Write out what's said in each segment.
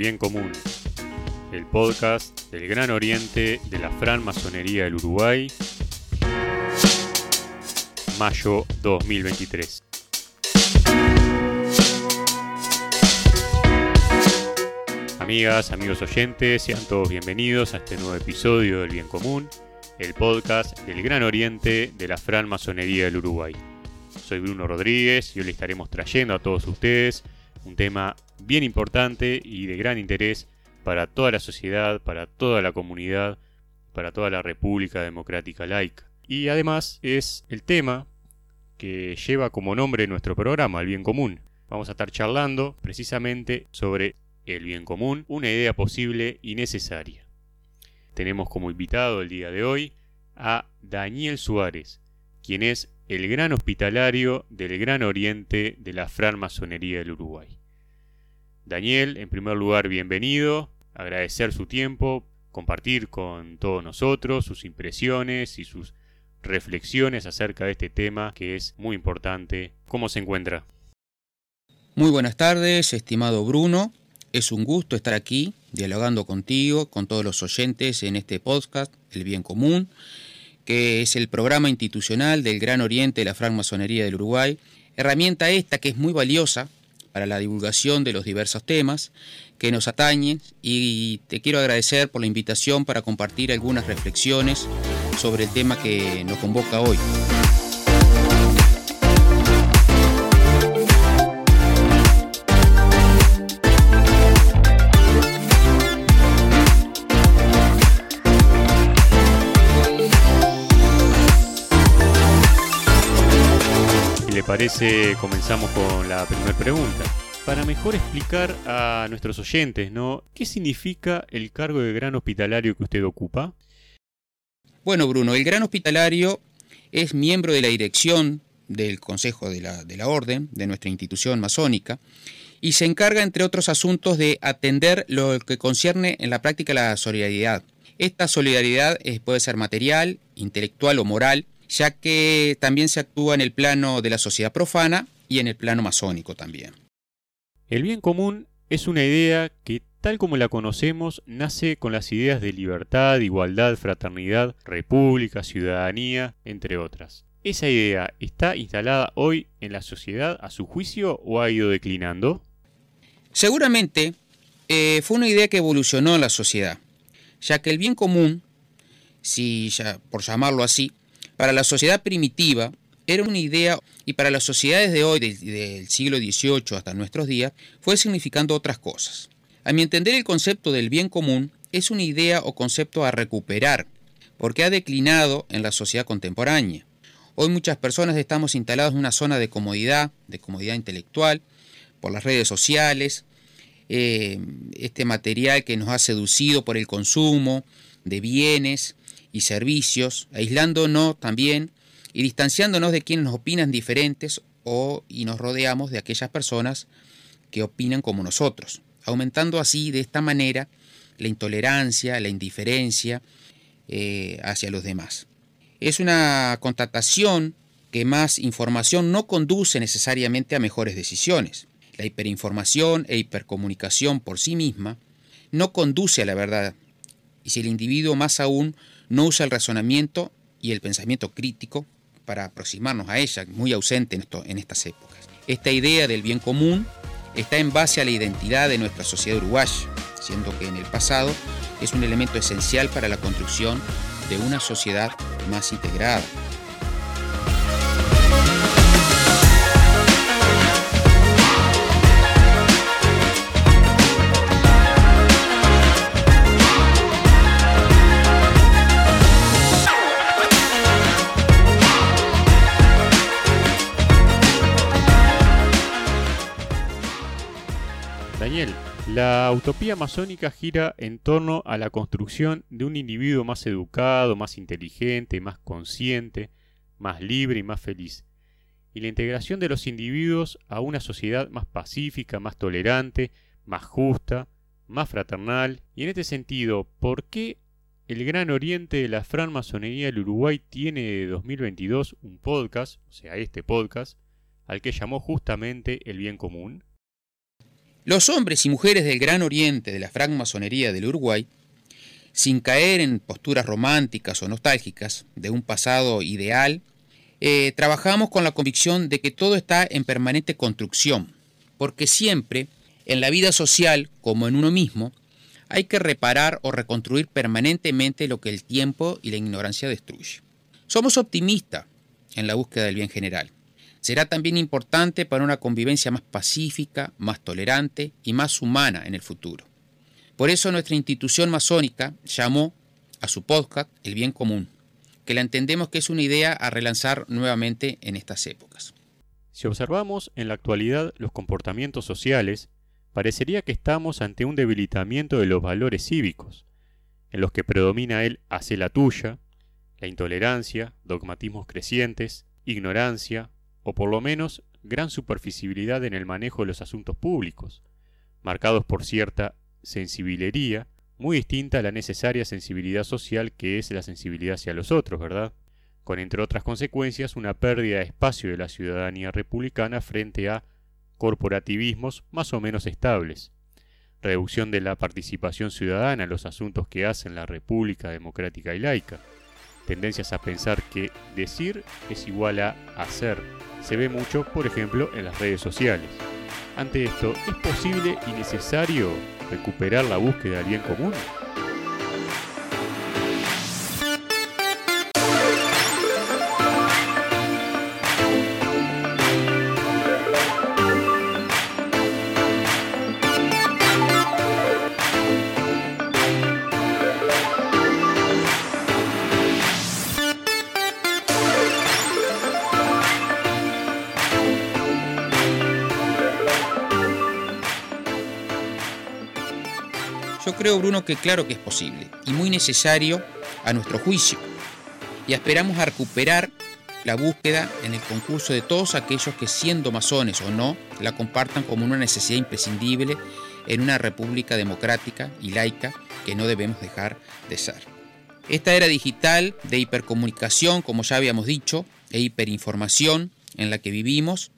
Bien Común, el podcast del Gran Oriente de la Fran Masonería del Uruguay, mayo 2023. Amigas, amigos oyentes, sean todos bienvenidos a este nuevo episodio del Bien Común, el podcast del Gran Oriente de la Fran Masonería del Uruguay. Soy Bruno Rodríguez y hoy le estaremos trayendo a todos ustedes un tema bien importante y de gran interés para toda la sociedad, para toda la comunidad, para toda la República Democrática Laica. Y además es el tema que lleva como nombre nuestro programa, el bien común. Vamos a estar charlando precisamente sobre el bien común, una idea posible y necesaria. Tenemos como invitado el día de hoy a Daniel Suárez, quien es el gran hospitalario del Gran Oriente de la Francmasonería del Uruguay. Daniel, en primer lugar, bienvenido, agradecer su tiempo, compartir con todos nosotros sus impresiones y sus reflexiones acerca de este tema que es muy importante. ¿Cómo se encuentra? Muy buenas tardes, estimado Bruno. Es un gusto estar aquí dialogando contigo, con todos los oyentes en este podcast, El Bien Común, que es el programa institucional del Gran Oriente de la Francmasonería del Uruguay. Herramienta esta que es muy valiosa para la divulgación de los diversos temas que nos atañen y te quiero agradecer por la invitación para compartir algunas reflexiones sobre el tema que nos convoca hoy. Parece, comenzamos con la primera pregunta. Para mejor explicar a nuestros oyentes, ¿no? ¿Qué significa el cargo de gran hospitalario que usted ocupa? Bueno, Bruno, el gran hospitalario es miembro de la dirección del Consejo de la, de la Orden, de nuestra institución masónica, y se encarga, entre otros asuntos, de atender lo que concierne en la práctica la solidaridad. Esta solidaridad eh, puede ser material, intelectual o moral, ya que también se actúa en el plano de la sociedad profana y en el plano masónico también. El bien común es una idea que, tal como la conocemos, nace con las ideas de libertad, igualdad, fraternidad, república, ciudadanía, entre otras. ¿Esa idea está instalada hoy en la sociedad a su juicio o ha ido declinando? Seguramente eh, fue una idea que evolucionó en la sociedad, ya que el bien común, si ya, por llamarlo así, para la sociedad primitiva era una idea y para las sociedades de hoy, del, siglo XVIII hasta nuestros días, fue significando otras cosas. A mi entender, el concepto del bien común es una idea o concepto a recuperar, porque ha declinado en la sociedad contemporánea. Hoy muchas personas estamos instalados en una zona de comodidad, de comodidad intelectual, por las redes sociales, eh, este material que nos ha seducido por el consumo de bienes, y servicios, aislándonos también y distanciándonos de quienes nos opinan diferentes o y nos rodeamos de aquellas personas que opinan como nosotros, aumentando así de esta manera la intolerancia, la indiferencia eh, hacia los demás. Es una constatación que más información no conduce necesariamente a mejores decisiones. La hiperinformación e hipercomunicación por sí misma no conduce a la verdad, y si el individuo más aún no usa el razonamiento y el pensamiento crítico para aproximarnos a ella, muy ausente en, esto, en estas épocas. Esta idea del bien común está en base a la identidad de nuestra sociedad uruguaya, siendo que en el pasado es un elemento esencial para la construcción de una sociedad más integrada. La utopía masónica gira en torno a la construcción de un individuo más educado, más inteligente, más consciente, más libre y más feliz, y la integración de los individuos a una sociedad más pacífica, más tolerante, más justa, más fraternal, y en este sentido, ¿por qué el Gran Oriente de la francmasonería del Uruguay tiene de 2022 un podcast, o sea, este podcast, al que llamó justamente El Bien Común? Los hombres y mujeres del Gran Oriente de la francmasonería del Uruguay, sin caer en posturas románticas o nostálgicas de un pasado ideal, eh, trabajamos con la convicción de que todo está en permanente construcción, porque siempre, en la vida social como en uno mismo, hay que reparar o reconstruir permanentemente lo que el tiempo y la ignorancia destruye. Somos optimistas en la búsqueda del bien general. Será también importante para una convivencia más pacífica, más tolerante y más humana en el futuro. Por eso nuestra institución masónica llamó a su podcast El Bien Común, que la entendemos que es una idea a relanzar nuevamente en estas épocas. Si observamos en la actualidad los comportamientos sociales, parecería que estamos ante un debilitamiento de los valores cívicos, en los que predomina el hace la tuya, la intolerancia, dogmatismos crecientes, ignorancia, o por lo menos gran superficialidad en el manejo de los asuntos públicos, marcados por cierta sensibilería, muy distinta a la necesaria sensibilidad social que es la sensibilidad hacia los otros, ¿verdad? Con entre otras consecuencias una pérdida de espacio de la ciudadanía republicana frente a corporativismos más o menos estables, reducción de la participación ciudadana en los asuntos que hacen la República Democrática y Laica, tendencias a pensar que decir es igual a hacer se ve mucho, por ejemplo, en las redes sociales. Ante esto, ¿es posible y necesario recuperar la búsqueda del bien común? Creo, Bruno, que claro que es posible y muy necesario a nuestro juicio. Y esperamos a recuperar la búsqueda en el concurso de todos aquellos que, siendo masones o no, la compartan como una necesidad imprescindible en una república democrática y laica que no debemos dejar de ser. Esta era digital de hipercomunicación, como ya habíamos dicho, e hiperinformación en la que vivimos,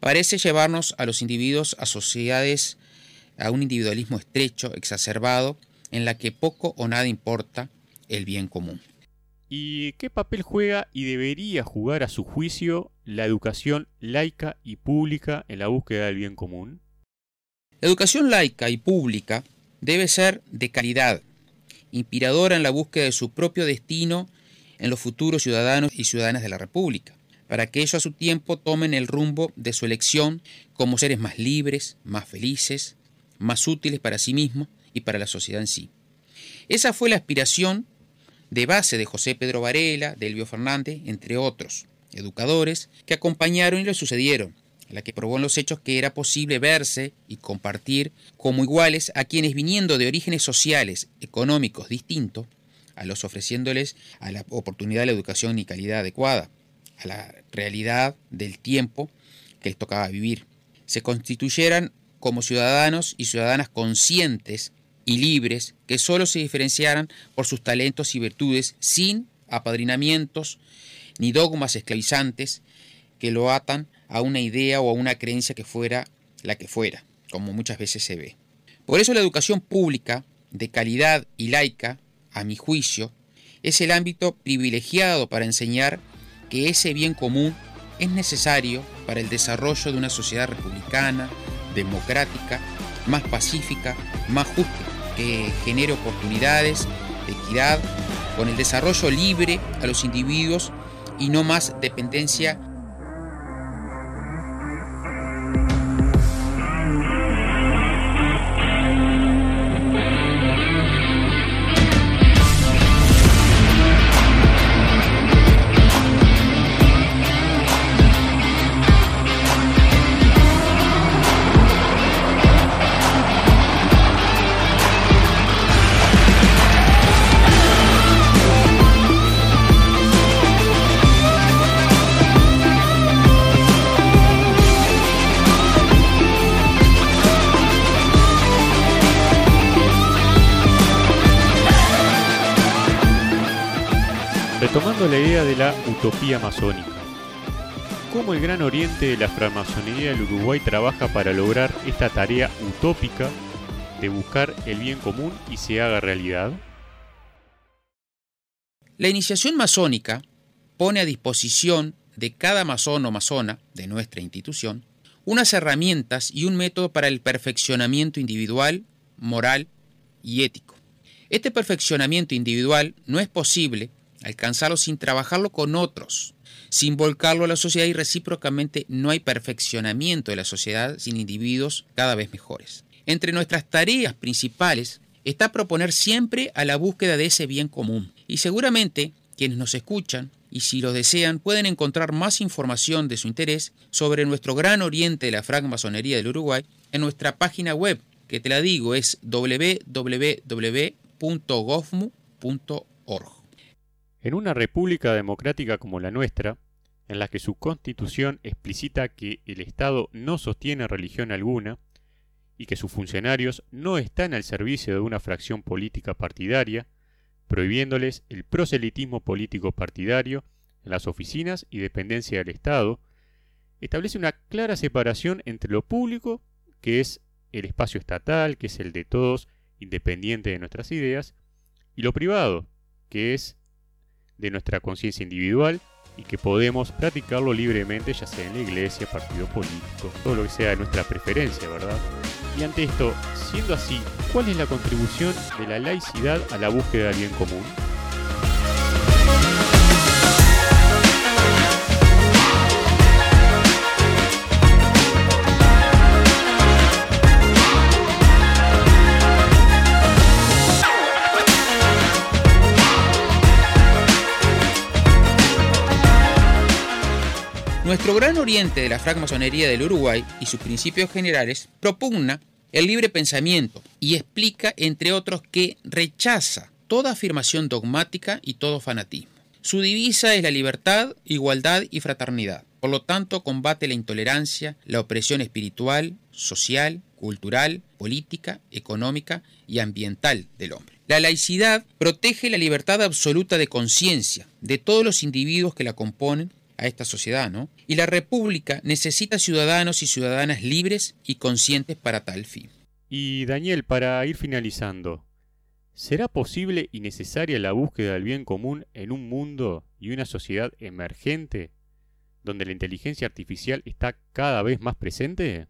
parece llevarnos a los individuos a sociedades a un individualismo estrecho, exacerbado, en la que poco o nada importa el bien común. ¿Y qué papel juega y debería jugar a su juicio la educación laica y pública en la búsqueda del bien común? La educación laica y pública debe ser de calidad, inspiradora en la búsqueda de su propio destino en los futuros ciudadanos y ciudadanas de la República, para que ellos a su tiempo tomen el rumbo de su elección como seres más libres, más felices, más útiles para sí mismos y para la sociedad en sí. Esa fue la aspiración de base de José Pedro Varela, de Elvio Fernández, entre otros educadores que acompañaron y le sucedieron, la que probó en los hechos que era posible verse y compartir como iguales a quienes viniendo de orígenes sociales, económicos distintos, a los ofreciéndoles a la oportunidad de la educación y calidad adecuada, a la realidad del tiempo que les tocaba vivir, se constituyeran como ciudadanos y ciudadanas conscientes y libres que solo se diferenciaran por sus talentos y virtudes sin apadrinamientos ni dogmas esclavizantes que lo atan a una idea o a una creencia que fuera la que fuera, como muchas veces se ve. Por eso la educación pública, de calidad y laica, a mi juicio, es el ámbito privilegiado para enseñar que ese bien común es necesario para el desarrollo de una sociedad republicana, democrática, más pacífica, más justa, que genere oportunidades, equidad, con el desarrollo libre a los individuos y no más dependencia La idea de la utopía masónica, cómo el Gran Oriente de la francmasonería del Uruguay trabaja para lograr esta tarea utópica de buscar el bien común y se haga realidad? La iniciación masónica pone a disposición de cada masón o masona de nuestra institución unas herramientas y un método para el perfeccionamiento individual, moral y ético. Este perfeccionamiento individual no es posible alcanzarlo sin trabajarlo con otros, sin volcarlo a la sociedad y recíprocamente no hay perfeccionamiento de la sociedad sin individuos cada vez mejores. Entre nuestras tareas principales está proponer siempre a la búsqueda de ese bien común. Y seguramente quienes nos escuchan y si lo desean pueden encontrar más información de su interés sobre nuestro gran oriente de la francmasonería del Uruguay en nuestra página web, que te la digo es www.gofmu.org. En una república democrática como la nuestra, en la que su constitución explicita que el Estado no sostiene religión alguna y que sus funcionarios no están al servicio de una fracción política partidaria, prohibiéndoles el proselitismo político partidario en las oficinas y dependencia del Estado, establece una clara separación entre lo público, que es el espacio estatal, que es el de todos, independiente de nuestras ideas, y lo privado, que es de nuestra conciencia individual y que podemos practicarlo libremente, ya sea en la iglesia, partido político, todo lo que sea de nuestra preferencia, ¿verdad? Y ante esto, siendo así, ¿cuál es la contribución de la laicidad a la búsqueda del bien común? Nuestro gran oriente de la francmasonería del Uruguay y sus principios generales propugna el libre pensamiento y explica, entre otros, que rechaza toda afirmación dogmática y todo fanatismo. Su divisa es la libertad, igualdad y fraternidad. Por lo tanto, combate la intolerancia, la opresión espiritual, social, cultural, política, económica y ambiental del hombre. La laicidad protege la libertad absoluta de conciencia de todos los individuos que la componen a esta sociedad, ¿no? Y la República necesita ciudadanos y ciudadanas libres y conscientes para tal fin. Y Daniel, para ir finalizando, ¿será posible y necesaria la búsqueda del bien común en un mundo y una sociedad emergente donde la inteligencia artificial está cada vez más presente?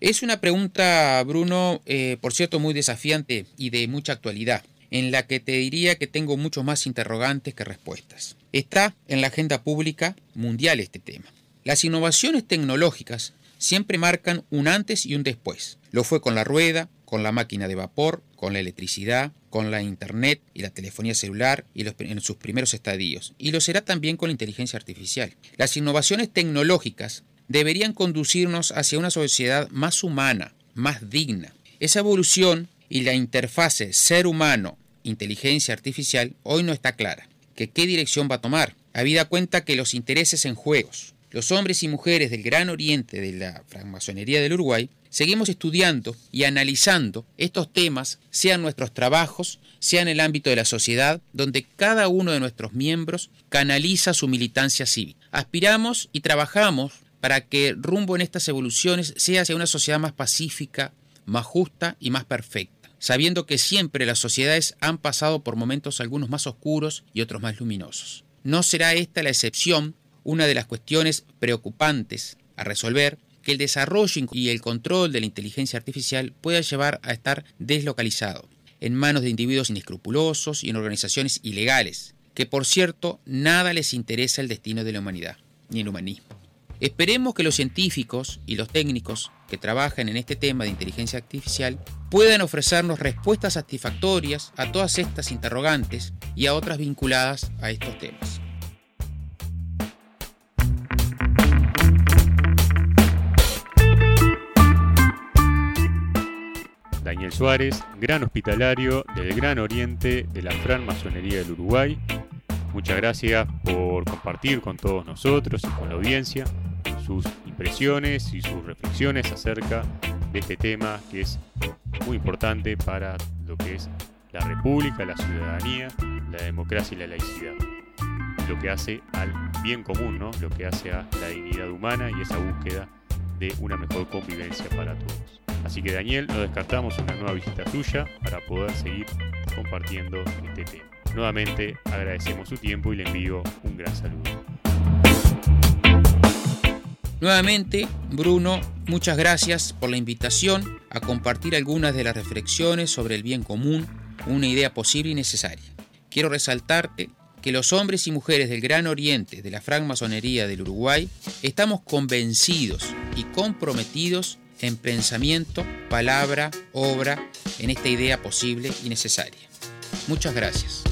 Es una pregunta, Bruno, eh, por cierto, muy desafiante y de mucha actualidad en la que te diría que tengo muchos más interrogantes que respuestas. Está en la agenda pública mundial este tema. Las innovaciones tecnológicas siempre marcan un antes y un después. Lo fue con la rueda, con la máquina de vapor, con la electricidad, con la internet y la telefonía celular y en sus primeros estadios. Y lo será también con la inteligencia artificial. Las innovaciones tecnológicas deberían conducirnos hacia una sociedad más humana, más digna. Esa evolución y la interfase ser humano-inteligencia artificial hoy no está clara. ¿Que ¿Qué dirección va a tomar? Habida cuenta que los intereses en juegos, los hombres y mujeres del gran oriente de la francmasonería del Uruguay, seguimos estudiando y analizando estos temas, sean nuestros trabajos, sea en el ámbito de la sociedad, donde cada uno de nuestros miembros canaliza su militancia cívica. Aspiramos y trabajamos para que rumbo en estas evoluciones sea hacia una sociedad más pacífica, más justa y más perfecta sabiendo que siempre las sociedades han pasado por momentos algunos más oscuros y otros más luminosos. No será esta la excepción, una de las cuestiones preocupantes a resolver que el desarrollo y el control de la inteligencia artificial pueda llevar a estar deslocalizado en manos de individuos inescrupulosos y en organizaciones ilegales, que por cierto nada les interesa el destino de la humanidad, ni el humanismo. Esperemos que los científicos y los técnicos que trabajan en este tema de inteligencia artificial puedan ofrecernos respuestas satisfactorias a todas estas interrogantes y a otras vinculadas a estos temas. Daniel Suárez, gran hospitalario del Gran Oriente de la Masonería del Uruguay. Muchas gracias por compartir con todos nosotros y con la audiencia sus impresiones y sus reflexiones acerca de este tema que es muy importante para lo que es la república, la ciudadanía, la democracia y la laicidad. lo que hace al bien común, ¿no? lo que hace a la dignidad humana y esa búsqueda de una mejor convivencia para todos. Así que Daniel, no descartamos una nueva visita tuya para poder seguir compartiendo este tema. Nuevamente agradecemos su tiempo y le envío un gran saludo. Nuevamente, Bruno, muchas gracias por la invitación a compartir algunas de las reflexiones sobre el bien común, una idea posible y necesaria. Quiero resaltarte que los hombres y mujeres del Gran Oriente de la francmasonería del Uruguay estamos convencidos y comprometidos en pensamiento, palabra, obra, en esta idea posible y necesaria. Muchas gracias.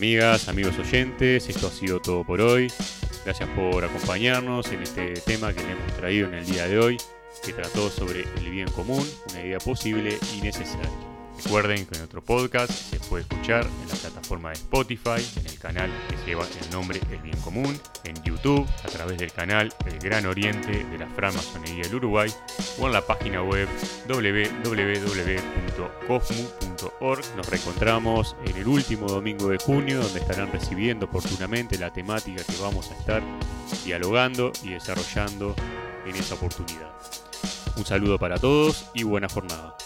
Amigas, amigos oyentes, esto ha sido todo por hoy. Gracias por acompañarnos en este tema que le hemos traído en el día de hoy, que trató sobre el bien común, una idea posible y necesaria. Recuerden que nuestro podcast se puede escuchar en la plataforma de Spotify, en el canal que lleva el nombre El Bien Común, en YouTube, a través del canal El Gran Oriente de la Francmasonería del Uruguay o en la página web www.cosmu.org. Nos reencontramos en el último domingo de junio, donde estarán recibiendo oportunamente la temática que vamos a estar dialogando y desarrollando en esa oportunidad. Un saludo para todos y buena jornada.